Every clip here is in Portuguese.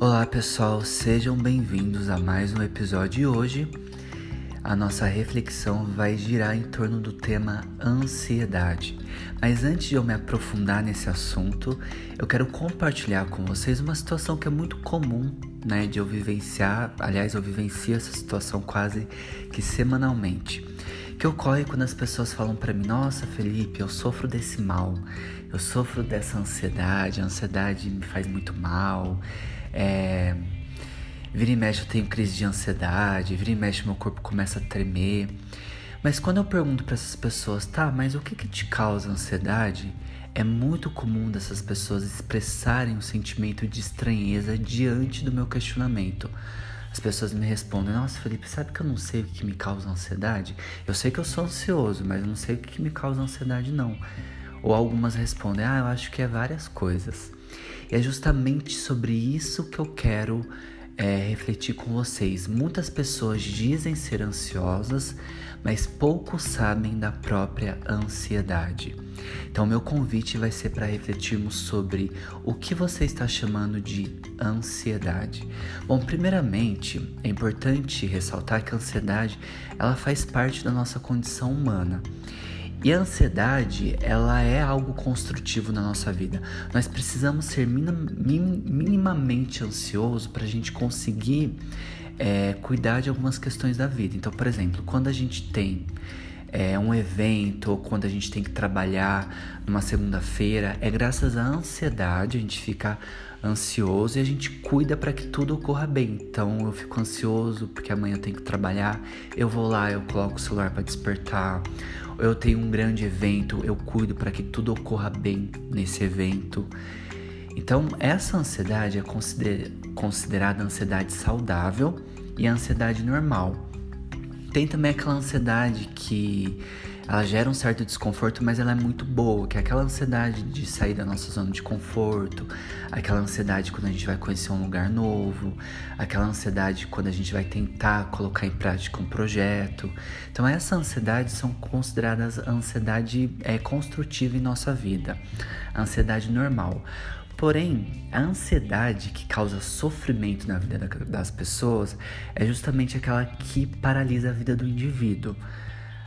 Olá pessoal, sejam bem-vindos a mais um episódio e hoje a nossa reflexão vai girar em torno do tema ansiedade. Mas antes de eu me aprofundar nesse assunto, eu quero compartilhar com vocês uma situação que é muito comum, né, de eu vivenciar, aliás, eu vivencio essa situação quase que semanalmente. Que ocorre quando as pessoas falam para mim: "Nossa, Felipe, eu sofro desse mal. Eu sofro dessa ansiedade, a ansiedade me faz muito mal". É, vira e mexe eu tenho crise de ansiedade, vira e mexe meu corpo começa a tremer. Mas quando eu pergunto para essas pessoas, tá, mas o que, que te causa ansiedade? É muito comum dessas pessoas expressarem um sentimento de estranheza diante do meu questionamento. As pessoas me respondem: Nossa, Felipe, sabe que eu não sei o que me causa ansiedade? Eu sei que eu sou ansioso, mas eu não sei o que me causa ansiedade, não. Ou algumas respondem: Ah, eu acho que é várias coisas. E é justamente sobre isso que eu quero é, refletir com vocês. Muitas pessoas dizem ser ansiosas, mas poucos sabem da própria ansiedade. Então, meu convite vai ser para refletirmos sobre o que você está chamando de ansiedade. Bom, primeiramente, é importante ressaltar que a ansiedade ela faz parte da nossa condição humana. E a ansiedade, ela é algo construtivo na nossa vida. Nós precisamos ser minim, minimamente ansioso para a gente conseguir é, cuidar de algumas questões da vida. Então, por exemplo, quando a gente tem é, um evento ou quando a gente tem que trabalhar numa segunda-feira, é graças à ansiedade a gente fica ansioso e a gente cuida para que tudo ocorra bem. Então eu fico ansioso porque amanhã eu tenho que trabalhar, eu vou lá, eu coloco o celular para despertar eu tenho um grande evento, eu cuido para que tudo ocorra bem nesse evento. Então, essa ansiedade é consider considerada ansiedade saudável e ansiedade normal. Tem também aquela ansiedade que ela gera um certo desconforto, mas ela é muito boa, que é aquela ansiedade de sair da nossa zona de conforto, aquela ansiedade quando a gente vai conhecer um lugar novo, aquela ansiedade quando a gente vai tentar colocar em prática um projeto. Então essa ansiedade são consideradas ansiedade é, construtiva em nossa vida, a ansiedade normal. Porém, a ansiedade que causa sofrimento na vida das pessoas é justamente aquela que paralisa a vida do indivíduo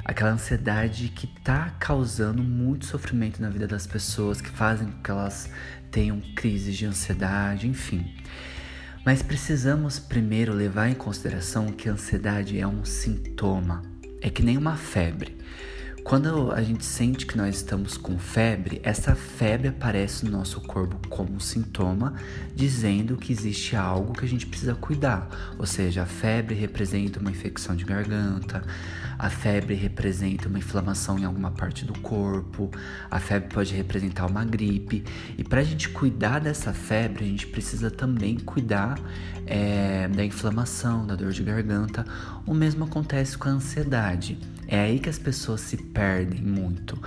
aquela ansiedade que está causando muito sofrimento na vida das pessoas, que fazem com que elas tenham crises de ansiedade, enfim. Mas precisamos primeiro levar em consideração que a ansiedade é um sintoma, é que nem uma febre. Quando a gente sente que nós estamos com febre, essa febre aparece no nosso corpo como sintoma, dizendo que existe algo que a gente precisa cuidar. Ou seja, a febre representa uma infecção de garganta, a febre representa uma inflamação em alguma parte do corpo, a febre pode representar uma gripe. E para a gente cuidar dessa febre, a gente precisa também cuidar é, da inflamação, da dor de garganta. O mesmo acontece com a ansiedade. É aí que as pessoas se perdem muito.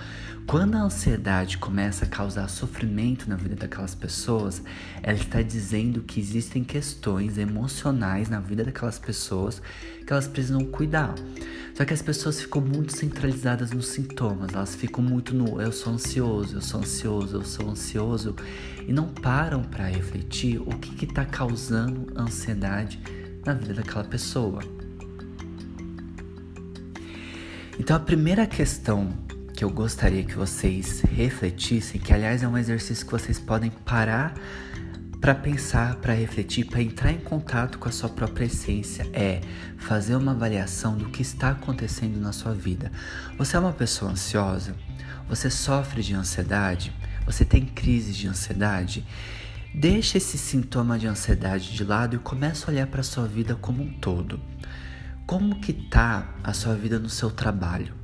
Quando a ansiedade começa a causar sofrimento na vida daquelas pessoas, ela está dizendo que existem questões emocionais na vida daquelas pessoas que elas precisam cuidar. Só que as pessoas ficam muito centralizadas nos sintomas, elas ficam muito no eu sou ansioso, eu sou ansioso, eu sou ansioso e não param para refletir o que está causando ansiedade na vida daquela pessoa. Então a primeira questão que eu gostaria que vocês refletissem, que aliás é um exercício que vocês podem parar para pensar, para refletir, para entrar em contato com a sua própria essência, é fazer uma avaliação do que está acontecendo na sua vida. Você é uma pessoa ansiosa? Você sofre de ansiedade? Você tem crises de ansiedade? Deixe esse sintoma de ansiedade de lado e comece a olhar para a sua vida como um todo. Como que tá a sua vida no seu trabalho?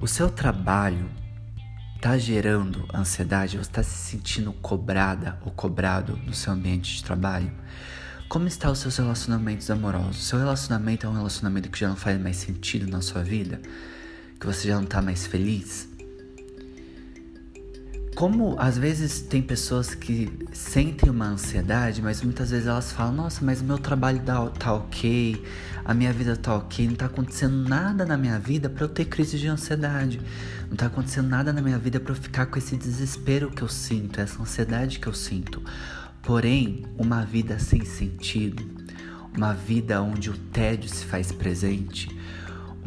O seu trabalho tá gerando ansiedade? Você está se sentindo cobrada ou cobrado no seu ambiente de trabalho? Como estão os seus relacionamentos amorosos? Seu relacionamento é um relacionamento que já não faz mais sentido na sua vida? Que você já não tá mais feliz? Como às vezes tem pessoas que sentem uma ansiedade, mas muitas vezes elas falam: Nossa, mas o meu trabalho tá, tá ok, a minha vida tá ok, não tá acontecendo nada na minha vida para eu ter crise de ansiedade, não tá acontecendo nada na minha vida para eu ficar com esse desespero que eu sinto, essa ansiedade que eu sinto. Porém, uma vida sem sentido, uma vida onde o tédio se faz presente,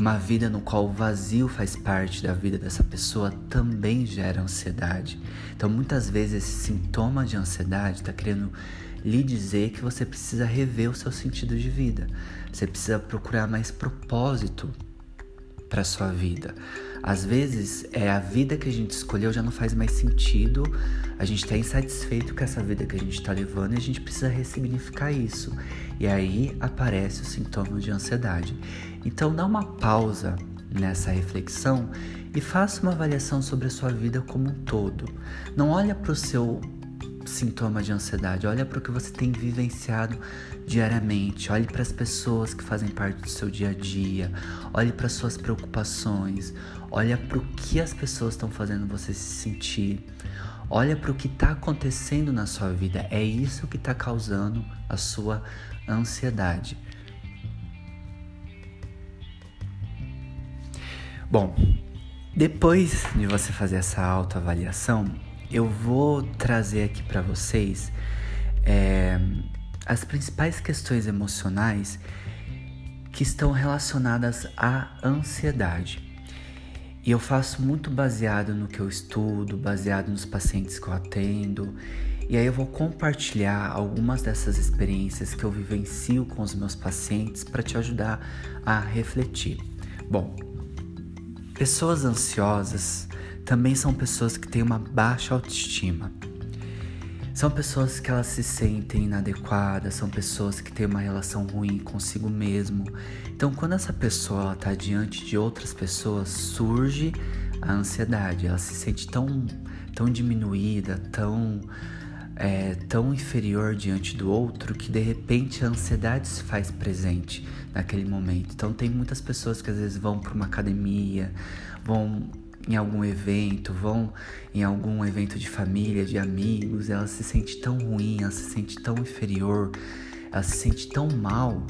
uma vida no qual o vazio faz parte da vida dessa pessoa também gera ansiedade. Então, muitas vezes, esse sintoma de ansiedade está querendo lhe dizer que você precisa rever o seu sentido de vida. Você precisa procurar mais propósito para sua vida. Às vezes, é a vida que a gente escolheu já não faz mais sentido. A gente está insatisfeito com essa vida que a gente está levando e a gente precisa ressignificar isso. E aí aparece o sintoma de ansiedade. Então, dá uma pausa nessa reflexão e faça uma avaliação sobre a sua vida como um todo. Não olha para o seu sintoma de ansiedade, olha para o que você tem vivenciado diariamente, olhe para as pessoas que fazem parte do seu dia a dia, olhe para suas preocupações, olha para o que as pessoas estão fazendo você se sentir. Olha para o que está acontecendo na sua vida. É isso que está causando a sua ansiedade. Bom, depois de você fazer essa autoavaliação, eu vou trazer aqui para vocês é, as principais questões emocionais que estão relacionadas à ansiedade. E eu faço muito baseado no que eu estudo, baseado nos pacientes que eu atendo. E aí eu vou compartilhar algumas dessas experiências que eu vivencio com os meus pacientes para te ajudar a refletir. Bom, pessoas ansiosas também são pessoas que têm uma baixa autoestima. São pessoas que elas se sentem inadequadas, são pessoas que têm uma relação ruim consigo mesmo. Então, quando essa pessoa está diante de outras pessoas, surge a ansiedade. Ela se sente tão, tão diminuída, tão, é, tão inferior diante do outro que de repente a ansiedade se faz presente naquele momento. Então, tem muitas pessoas que às vezes vão para uma academia, vão em algum evento, vão em algum evento de família, de amigos, ela se sente tão ruim, ela se sente tão inferior, ela se sente tão mal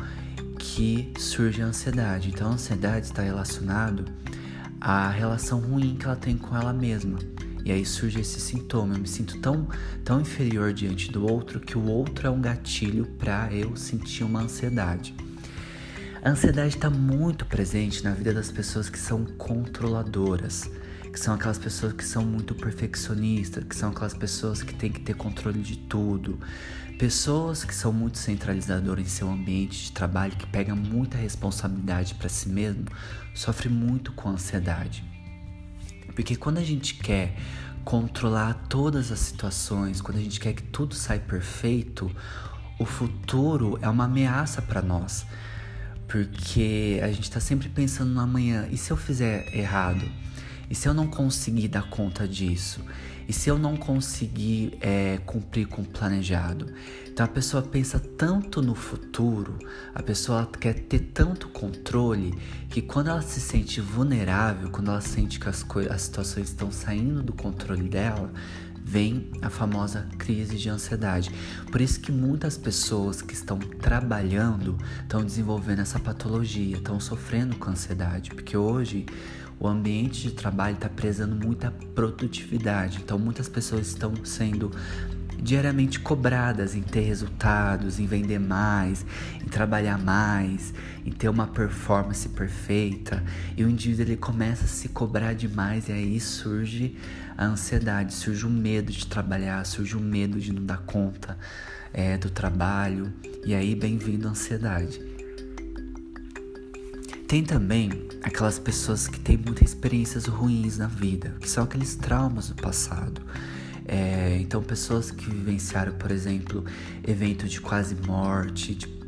que surge a ansiedade. Então a ansiedade está relacionado à relação ruim que ela tem com ela mesma. E aí surge esse sintoma, eu me sinto tão, tão inferior diante do outro que o outro é um gatilho para eu sentir uma ansiedade. A ansiedade está muito presente na vida das pessoas que são controladoras que são aquelas pessoas que são muito perfeccionistas, que são aquelas pessoas que têm que ter controle de tudo, pessoas que são muito centralizadoras em seu ambiente de trabalho, que pegam muita responsabilidade para si mesmo, sofre muito com ansiedade. Porque quando a gente quer controlar todas as situações, quando a gente quer que tudo saia perfeito, o futuro é uma ameaça para nós. Porque a gente está sempre pensando no amanhã, e se eu fizer errado? E se eu não conseguir dar conta disso? E se eu não conseguir é, cumprir com o planejado? Então a pessoa pensa tanto no futuro, a pessoa quer ter tanto controle que quando ela se sente vulnerável, quando ela sente que as, as situações estão saindo do controle dela, vem a famosa crise de ansiedade. Por isso que muitas pessoas que estão trabalhando estão desenvolvendo essa patologia, estão sofrendo com ansiedade, porque hoje o ambiente de trabalho está prezando muita produtividade. Então, muitas pessoas estão sendo diariamente cobradas em ter resultados, em vender mais, em trabalhar mais, em ter uma performance perfeita. E o indivíduo ele começa a se cobrar demais e aí surge a ansiedade, surge o medo de trabalhar, surge o medo de não dar conta é, do trabalho. E aí, bem-vindo à ansiedade. Tem também aquelas pessoas que têm muitas experiências ruins na vida, que são aqueles traumas do passado. É, então, pessoas que vivenciaram, por exemplo, evento de quase morte, tipo,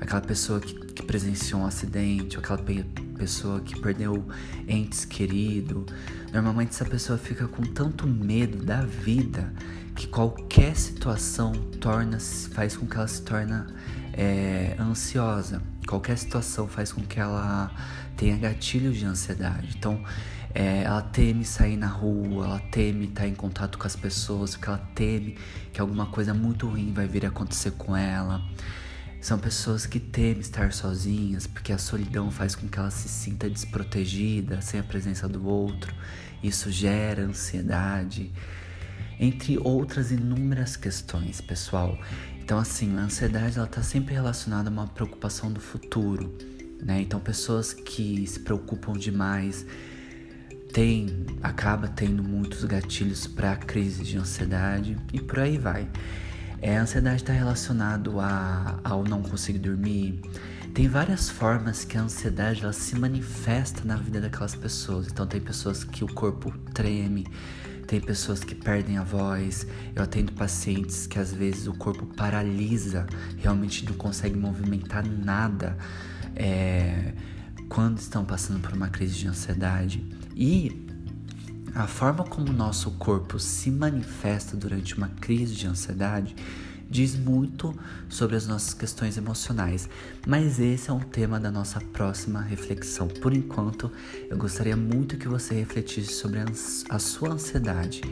aquela pessoa que, que presenciou um acidente, aquela pe pessoa que perdeu entes queridos. Normalmente, essa pessoa fica com tanto medo da vida que qualquer situação torna faz com que ela se torne é, ansiosa. Qualquer situação faz com que ela tenha gatilhos de ansiedade. Então, é, ela teme sair na rua, ela teme estar em contato com as pessoas, porque ela teme que alguma coisa muito ruim vai vir a acontecer com ela. São pessoas que temem estar sozinhas, porque a solidão faz com que ela se sinta desprotegida, sem a presença do outro. Isso gera ansiedade. Entre outras inúmeras questões, pessoal. Então, assim, a ansiedade ela está sempre relacionada a uma preocupação do futuro, né? Então, pessoas que se preocupam demais tem, acaba tendo muitos gatilhos para crise de ansiedade e por aí vai. É, a ansiedade está relacionado a, ao não conseguir dormir. Tem várias formas que a ansiedade ela se manifesta na vida daquelas pessoas. Então tem pessoas que o corpo treme, tem pessoas que perdem a voz. Eu atendo pacientes que às vezes o corpo paralisa, realmente não consegue movimentar nada é, quando estão passando por uma crise de ansiedade. E a forma como o nosso corpo se manifesta durante uma crise de ansiedade diz muito sobre as nossas questões emocionais, mas esse é um tema da nossa próxima reflexão. Por enquanto, eu gostaria muito que você refletisse sobre a sua ansiedade.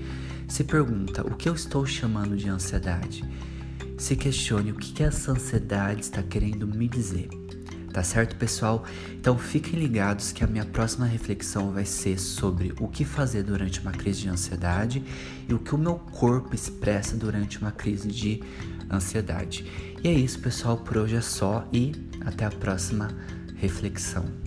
Se pergunta: o que eu estou chamando de ansiedade? Se questione o que essa ansiedade está querendo me dizer. Tá certo, pessoal? Então fiquem ligados que a minha próxima reflexão vai ser sobre o que fazer durante uma crise de ansiedade e o que o meu corpo expressa durante uma crise de ansiedade. E é isso, pessoal, por hoje é só e até a próxima reflexão.